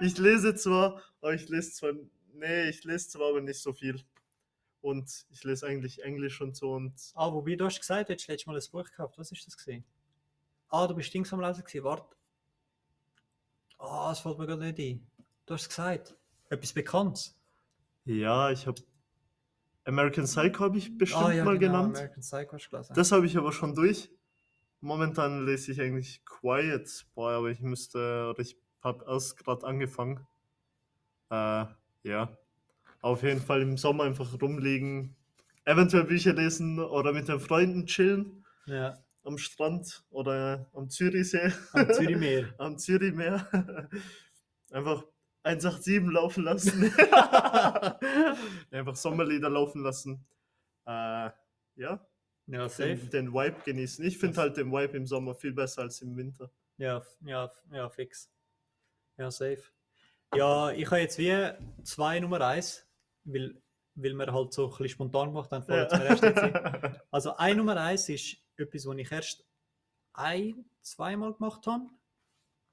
ich lese zwar, aber ich lese zwar, nee, ich lese zwar aber nicht so viel. Und ich lese eigentlich Englisch und so und Ah, wobei du hast gesagt, du hättest letztes Mal ein Buch gehabt. Was ist das gesehen? Ah, du bist Dings am Lesen gewesen. Warte. Ah, das fällt mir gerade nicht ein. Du hast gesagt. Etwas Bekanntes. ja, ich habe American Psycho habe ich bestimmt ah, ja, mal genau. genannt. American Psycho hast du gelesen. Das habe ich aber schon durch. Momentan lese ich eigentlich Quiet Boy, aber ich müsste, oder ich habe erst gerade angefangen. Äh, ja. Auf jeden Fall im Sommer einfach rumliegen, eventuell Bücher lesen oder mit den Freunden chillen ja. am Strand oder am Zürichsee, Am Zürichmeer. am Zürichmeer. Einfach 187 laufen lassen. einfach Sommerlieder laufen lassen. Äh, ja, Ja, safe. den, den Vibe genießen. Ich finde halt den Vibe im Sommer viel besser als im Winter. Ja, ja, ja, fix. Ja, safe. Ja, ich habe jetzt wie zwei Nummer eins, weil, weil wir halt so ein bisschen spontan gemacht haben, vorher ja. erst jetzt. Ja. Also ein Nummer eins ist etwas, was ich erst ein, zweimal gemacht habe.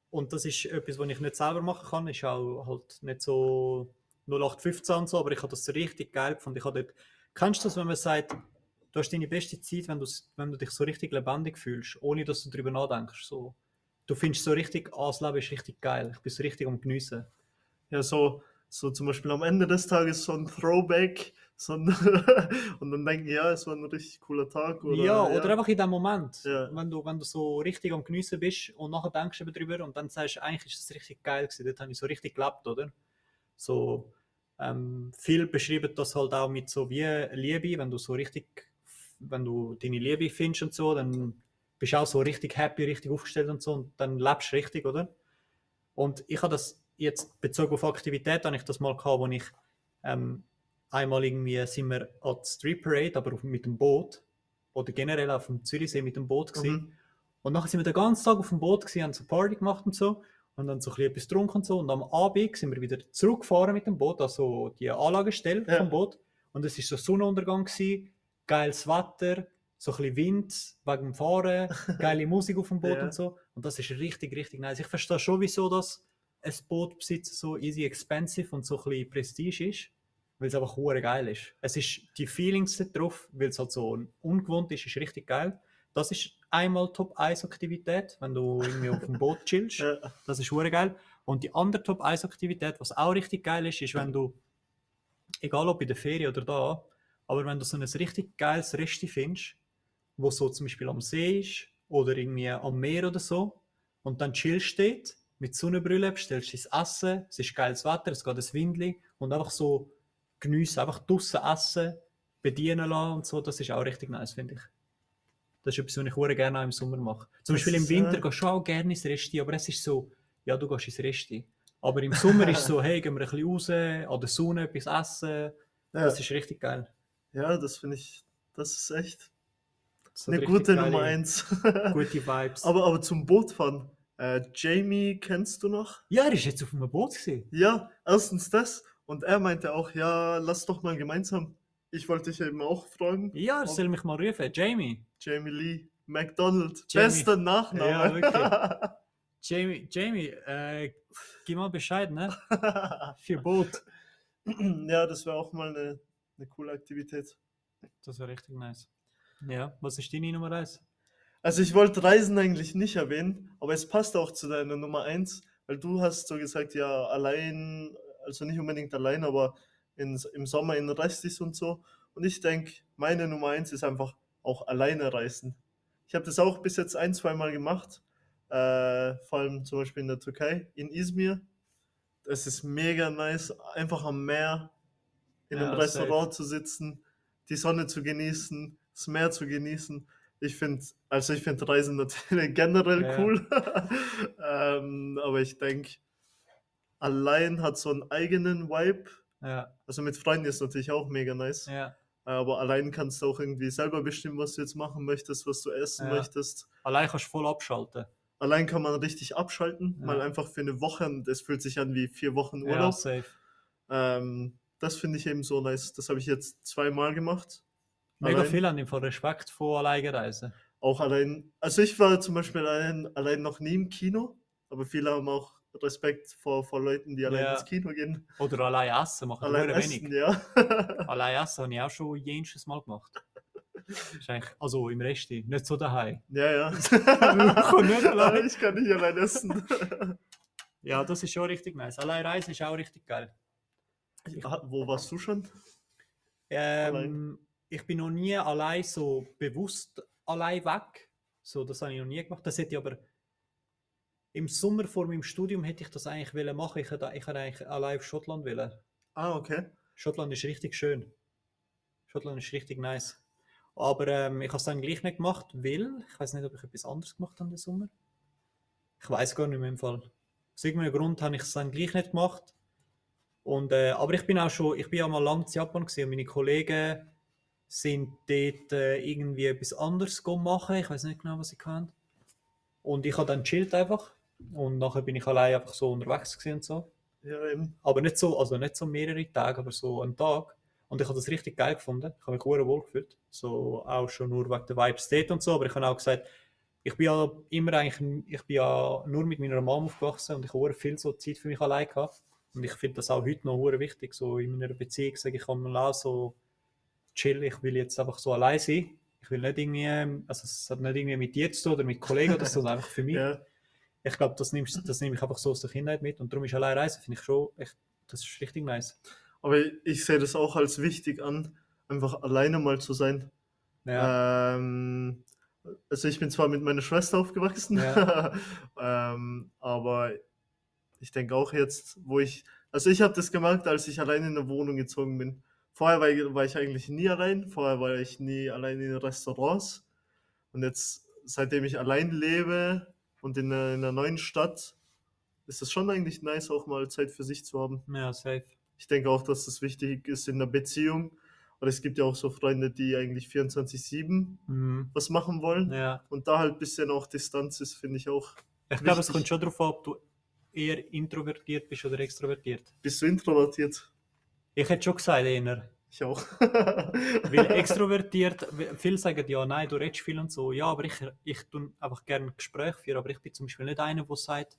Und das ist etwas, was ich nicht selber machen kann. Ist auch halt nicht so 0815 und so, aber ich habe das richtig geil gefunden. Ich habe dort, kennst du das, wenn man sagt, du hast deine beste Zeit, wenn, du's- wenn du dich so richtig lebendig fühlst, ohne dass du darüber nachdenkst. So. Du findest so richtig, ah, das Leben ist richtig geil. Ich bin so richtig am Geniessen. ja, so, so zum Beispiel am Ende des Tages so ein Throwback. So ein und dann denken, ja, es war ein richtig cooler Tag. Oder, ja, oder einfach in dem Moment, Ja. wenn, du, wenn du so richtig am Geniessen bist und nachher denkst du eben drüber und dann sagst du, eigentlich ist das richtig geil gewesen, dort habe ich so richtig gelebt, oder? So, ähm, viel beschreiben das halt auch mit so wie Liebe, wenn du so richtig, wenn du deine Liebe findest und so, dann bist du auch so richtig happy, richtig aufgestellt und so und dann lebst du richtig, oder? Und ich habe das jetzt bezogen auf Aktivität, habe ich das mal gehabt, wo ich ähm, einmal irgendwie sind wir an der Street Parade, aber mit dem Boot oder generell auf dem Zürichsee mit dem Boot gewesen. Mhm. Und nachher sind wir den ganzen Tag auf dem Boot gewesen, haben so Party gemacht und so und dann so ein bisschen etwas getrunken und so und am Abend sind wir wieder zurückgefahren mit dem Boot, also die Anlagestelle Ja. vom Boot und es ist so Sonnenuntergang gewesen, geiles Wetter, so ein bisschen Wind wegen dem Fahren, geile Musik auf dem Boot Ja. und so und das ist richtig, richtig nice. Ich verstehe schon, wieso das ein Boot besitzen so easy expensive und so ein bisschen Prestige ist, weil es einfach hure geil ist. Es ist die Feelings drauf, weil es halt so ungewohnt ist, ist richtig geil. Das ist einmal Top 1 Aktivität, wenn du irgendwie auf dem Boot chillst. Das ist hure geil. Und die andere Top 1 Aktivität, was auch richtig geil ist, ist, wenn du, egal ob in der Ferien oder da, aber wenn du so ein richtig geiles Resti findest, wo so zum Beispiel am See ist oder irgendwie am Meer oder so, und dann chillst du dort mit Sonnenbrille, bestellst dein Essen, es ist geiles Wetter, es geht ein Windli und einfach so geniessen, einfach draussen essen, bedienen lassen und so, das ist auch richtig nice, finde ich. Das ist etwas, was ich hure gerne auch im Sommer mache. Zum Beispiel im ist, Winter äh, gehst du auch gerne ins Resti, aber es ist so, ja, du gehst ins Resti. Aber im Sommer ist es so, hey, gehen wir ein bisschen raus, an der Sonne etwas essen. Ja. Das ist richtig geil. ja, das finde ich, das ist echt Das eine gute geile- Nummer eins. Gute Vibes. aber, aber zum Bootfahren, äh, Jamie kennst du noch? ja, er ist jetzt auf einem Boot gewesen. Ja, erstens das. Und er meinte auch, ja, lass doch mal gemeinsam. Ich wollte dich eben auch fragen. Ja, soll mich mal rufen. Jamie. Jamie Lee McDonald. Jamie. Bester Nachname. Ja, Jamie, Jamie, äh, gib mal Bescheid, ne? Für Boot. ja, das wäre auch mal eine, eine coole Aktivität. Das wäre richtig nice. Ja, was ist deine Nummer 1? Also ich wollte Reisen eigentlich nicht erwähnen, aber es passt auch zu deiner Nummer eins, weil du hast so gesagt, ja, allein, also nicht unbedingt allein, aber in, im Sommer in Restis und so. Und ich denke, meine Nummer eins ist einfach auch alleine reisen. Ich habe das auch bis jetzt ein, zwei Mal gemacht, äh, vor allem zum Beispiel in der Türkei, in Izmir. Es ist mega nice, einfach am Meer in einem Ja, Restaurant zu sitzen, die Sonne zu genießen, das Meer zu genießen. Ich finde, also ich finde Reisen natürlich generell Ja. cool, ähm, aber ich denke, allein hat so einen eigenen Vibe. Ja, Also mit Freunden ist natürlich auch mega nice, ja. aber allein kannst du auch irgendwie selber bestimmen, was du jetzt machen möchtest, was du essen Ja. möchtest. Allein kannst du voll abschalten. Allein kann man richtig abschalten, Ja. mal einfach für eine Woche und es fühlt sich an wie vier Wochen Ja, Urlaub. safe. Ähm, das finde ich eben so nice. Das habe ich jetzt zweimal gemacht. Mega viel an dem Fall Respekt vor alleine reisen. Auch allein, also ich war zum Beispiel allein, allein noch nie im Kino, aber viele haben auch Respekt vor, vor Leuten, die allein Ja. ins Kino gehen. Oder allein essen machen Allein allein essen, wenig. ja. Allein essen habe ich auch schon jenes Mal gemacht. Eigentlich- Also im Resti, nicht so daheim. ja, ja. kann nicht allein. ich kann nicht allein essen. Ja, das ist schon richtig nice. Allein reisen ist auch richtig geil. Ah, Wo warst du schon? Ähm, ich bin noch nie allein so bewusst allein weg. So, das habe ich noch nie gemacht. Das hätte ich aber im Sommer vor meinem Studium hätte ich das eigentlich wollen machen. Ich hätte, ich hätte eigentlich allein auf Schottland wollen. Ah, okay. Schottland ist richtig schön. Schottland ist richtig nice. Aber ähm, ich habe es dann gleich nicht gemacht, weil ich weiß nicht, ob ich etwas anderes gemacht habe im Sommer. Ich weiß gar nicht mehr im Fall. Aus irgendeinem Grund habe ich es dann gleich nicht gemacht. Und, äh, aber ich bin auch schon, ich bin ja mal lang in Japan gewesen und meine Kollegen sind dort äh, irgendwie etwas anderes go machen. Ich weiß nicht genau, was sie können. Und ich habe dann chillt einfach. Und nachher bin ich allein einfach so unterwegs gewesen und so Ja, eben. aber nicht so, also nicht so mehrere Tage, aber so einen Tag. Und ich habe das richtig geil gefunden. Ich habe mich wohl gefühlt. So auch schon nur wegen der Vibes dort und so. Aber ich habe auch gesagt, ich bin ja immer eigentlich, ich bin ja nur mit meiner Mom aufgewachsen und ich habe viel so Zeit für mich allein gehabt. Und ich finde das auch heute noch wichtig. So in meiner Beziehung sage ich einmal auch so, chill, ich will jetzt einfach so allein sein. Ich will nicht irgendwie, also es hat nicht irgendwie mit dir zu tun oder mit Kollegen oder so, sondern einfach für mich Ja. ich glaube, das, nimmst- das nehme ich einfach so aus der Kindheit mit und darum ist allein reisen, finde ich schon, echt, das ist richtig nice. Aber ich sehe das auch als wichtig an, einfach alleine mal zu sein. Ja, Ähm, also ich bin zwar mit meiner Schwester aufgewachsen, Ja. ähm, aber ich denke auch jetzt, wo ich Also ich habe das gemerkt, als ich allein in der Wohnung gezogen bin. Vorher war ich, war ich eigentlich nie allein, vorher war ich nie allein in Restaurants. Und jetzt, seitdem ich allein lebe und in einer, in einer neuen Stadt, ist es schon eigentlich nice, auch mal Zeit für sich zu haben. Ja, safe. Ich denke auch, dass das wichtig ist in der Beziehung. Und es gibt ja auch so Freunde, die eigentlich 24-7 Mhm. was machen wollen. Ja. Und da halt ein bisschen auch Distanz ist, finde ich auch. Ich glaube, es kommt schon darauf an, ob du eher introvertiert bist oder extrovertiert. Bist du introvertiert? Ich hätte schon gesagt, eher. Ich auch. Weil extrovertiert, viele sagen ja, nein, du redest viel und so. Ja, aber ich, ich tue einfach gerne Gespräche führen. Aber ich bin zum Beispiel nicht einer, der sagt,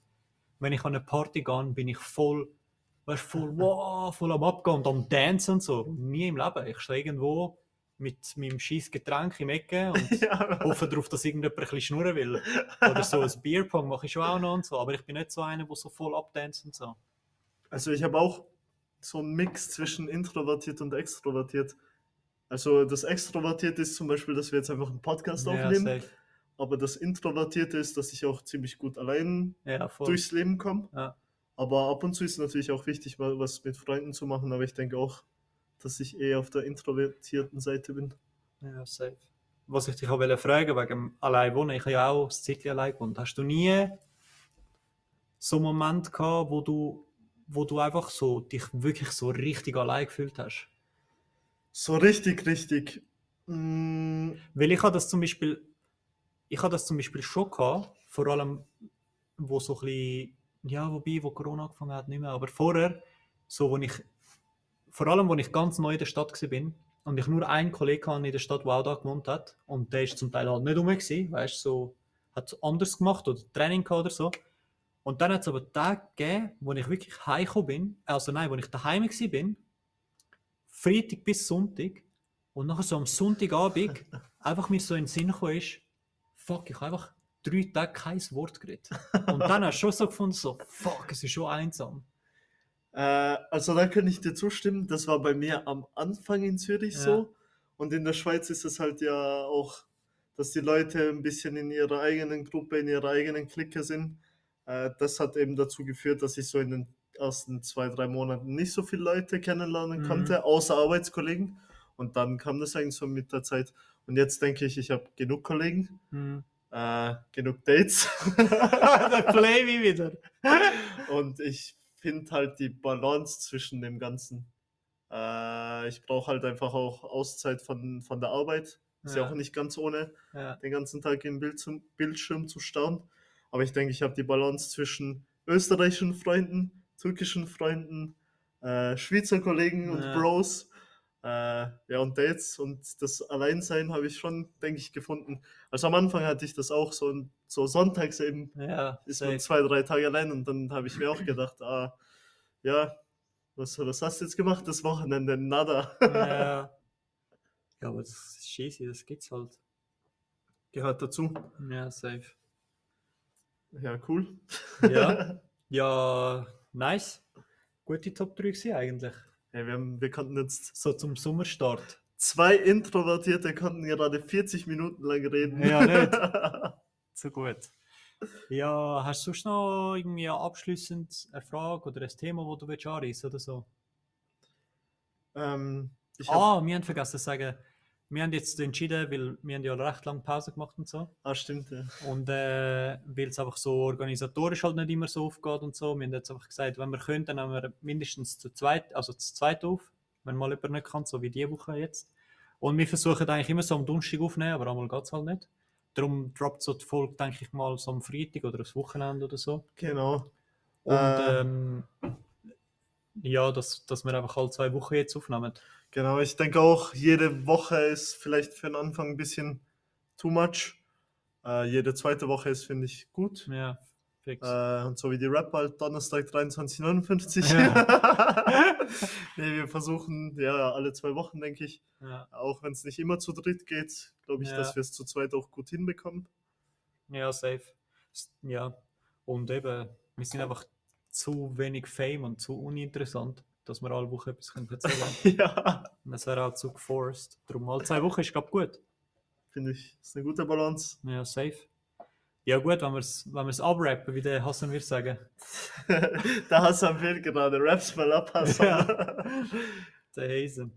wenn ich an eine Party gehe, bin ich voll, weißt, voll, wow, voll am Abgehen und am Dancen und so. Nie im Leben. Ich stehe irgendwo mit meinem scheiß Getränk im Ecke und ja. hoffe darauf, dass irgendjemand ein bisschen schnurren will. Oder so ein Bierpong mache ich schon auch noch und so. Aber ich bin nicht so einer, der so voll abdanzt und so. Also ich habe auch so einen Mix zwischen introvertiert und extrovertiert. Also das Extrovertierte ist zum Beispiel, dass wir jetzt einfach einen Podcast Ja, aufnehmen. safe. aber das Introvertierte ist, dass ich auch ziemlich gut allein Ja, durchs Leben komme. Ja. Aber ab und zu ist natürlich auch wichtig, mal was mit Freunden zu machen. Aber ich denke auch, dass ich eher auf der introvertierten Seite bin. Ja, safe. Was ich dich auch fragen wegen allein wohnen, ich habe ja auch das Zeitchen allein gewohnt. Hast du nie so einen Moment gehabt, wo du, wo du einfach so dich wirklich so richtig allein gefühlt hast? So richtig, richtig. Mm, Weil ich habe das zum Beispiel, ich habe das zum Beispiel schon gehabt, vor allem, wo so ein bisschen, ja, wobei, wo Corona angefangen hat, nicht mehr, aber vorher, so, wo ich, vor allem, wo ich ganz neu in der Stadt war bin und ich nur einen Kollegen hatte in der Stadt, der auch da gewohnt hat und der ist zum Teil halt nicht rum gewesen, weißt so, hat es anders gemacht oder Training gehabt oder so. Und dann hat es aber Tage gegeben, wo ich wirklich heimgekommen bin, also nein, wo ich daheim bin, Freitag bis Sonntag und nachher so am Sonntagabend einfach mir so in den Sinn gekommen ist, fuck, ich habe einfach drei Tage kein Wort geredet. Und dann hast du schon so gefunden, so, fuck, es ist schon einsam. äh, also da kann ich dir zustimmen. Das war bei mir am Anfang in Zürich Ja. so. Und in der Schweiz ist es halt ja auch, dass die Leute ein bisschen in ihrer eigenen Gruppe, in ihrer eigenen Clique sind. Äh, das hat eben dazu geführt, dass ich so in den ersten zwei, drei Monaten nicht so viele Leute kennenlernen Mhm. konnte, außer Arbeitskollegen. Und dann kam das eigentlich so mit der Zeit. Und jetzt denke ich, ich habe genug Kollegen, Hm. äh, genug Dates. Play wie wieder. Und ich finde halt die Balance zwischen dem Ganzen. Äh, ich brauche halt einfach auch Auszeit von, von der Arbeit. Ist ja. Ja. auch nicht ganz ohne, Ja. den ganzen Tag im Bildschirm, Bildschirm zu starren. Aber ich denke, ich habe die Balance zwischen österreichischen Freunden, türkischen Freunden, äh, Schweizer Kollegen und Ja. Bros. Äh, ja, und Dates und das Alleinsein habe ich schon, denke ich, gefunden. Also am Anfang hatte ich das auch so, so sonntags eben Ja, ist man zwei, drei Tage allein und dann habe ich mir auch gedacht, ah, ja, was, was hast du jetzt gemacht das Wochenende? Nada. ja. ja, aber das ist scheiße, das gibt's halt. Gehört dazu. Ja, safe. Ja, cool. Ja, ja, nice. Gute Top 3 gewesen eigentlich. Ja, wir, haben, wir konnten jetzt, So zum Sommerstart. zwei Introvertierte konnten gerade 40 Minuten lang reden. Ja, nicht. So gut. Ja, hast du sonst noch irgendwie abschließend eine Frage oder ein Thema, das du willst anreißen oder so? ähm, ich hab, Ah, wir haben vergessen zu sagen, wir haben jetzt entschieden, weil wir haben ja recht lange Pause gemacht und so. ah, stimmt, ja. Und äh, weil es einfach so organisatorisch halt nicht immer so aufgeht und so, wir haben jetzt einfach gesagt, wenn wir können, dann nehmen wir mindestens zu zweit, also zu zweit auf, wenn mal jemand nicht kann, so wie diese Woche jetzt. Und wir versuchen eigentlich immer so am Donnerstag aufnehmen, aber einmal geht es halt nicht. Darum droppt so die Folge, denke ich mal, so am Freitag oder das Wochenende oder so. Genau. Und Äh. ähm, ja, dass, dass wir einfach alle zwei Wochen jetzt aufnehmen. Genau, ich denke auch, jede Woche ist vielleicht für den Anfang ein bisschen too much. Äh, jede zweite Woche ist, finde ich, gut. Ja, fix. Äh, und so wie die Rap halt Donnerstag 23,59. nee, wir versuchen ja alle zwei Wochen, denke ich. ja. Auch wenn es nicht immer zu dritt geht, glaube ich, Ja. dass wir es zu zweit auch gut hinbekommen. Ja, safe. Ja. Und eben, wir sind einfach zu wenig Fame und zu uninteressant, dass wir alle Wochen etwas können erzählen können. ja, Und es wäre auch zu geforst. Darum alle zwei Wochen ist, glaube ich, gut. finde ich, ist eine gute Balance. Ja, safe. Ja gut, wenn wir es wenn wir's abrappen, wie der Hassan würde sagen. da Hassan will gerade, raps mal ab, Hassan. Ja. Der Hazen.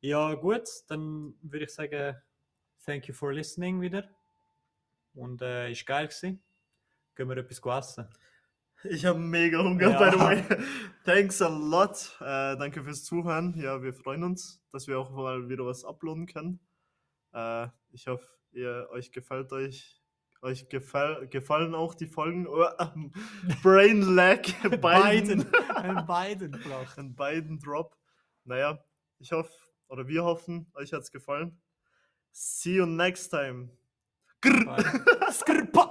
Ja gut, dann würde ich sagen, thank you for listening wieder. Und äh, ist geil gewesen. Gehen wir etwas essen. Ich habe mega Hunger, Ja. by the way. Thanks a lot. Äh, danke fürs Zuhören. Ja, wir freuen uns, dass wir auch mal wieder was uploaden können. Äh, ich hoffe, ihr, euch gefällt euch. Euch gefall, gefallen auch die Folgen. Oh, ähm, Brain Lag. Beiden. An beiden flach. An beiden Drop. Naja, ich hoffe, oder wir hoffen, euch hat es gefallen. See you next time. Skrpa.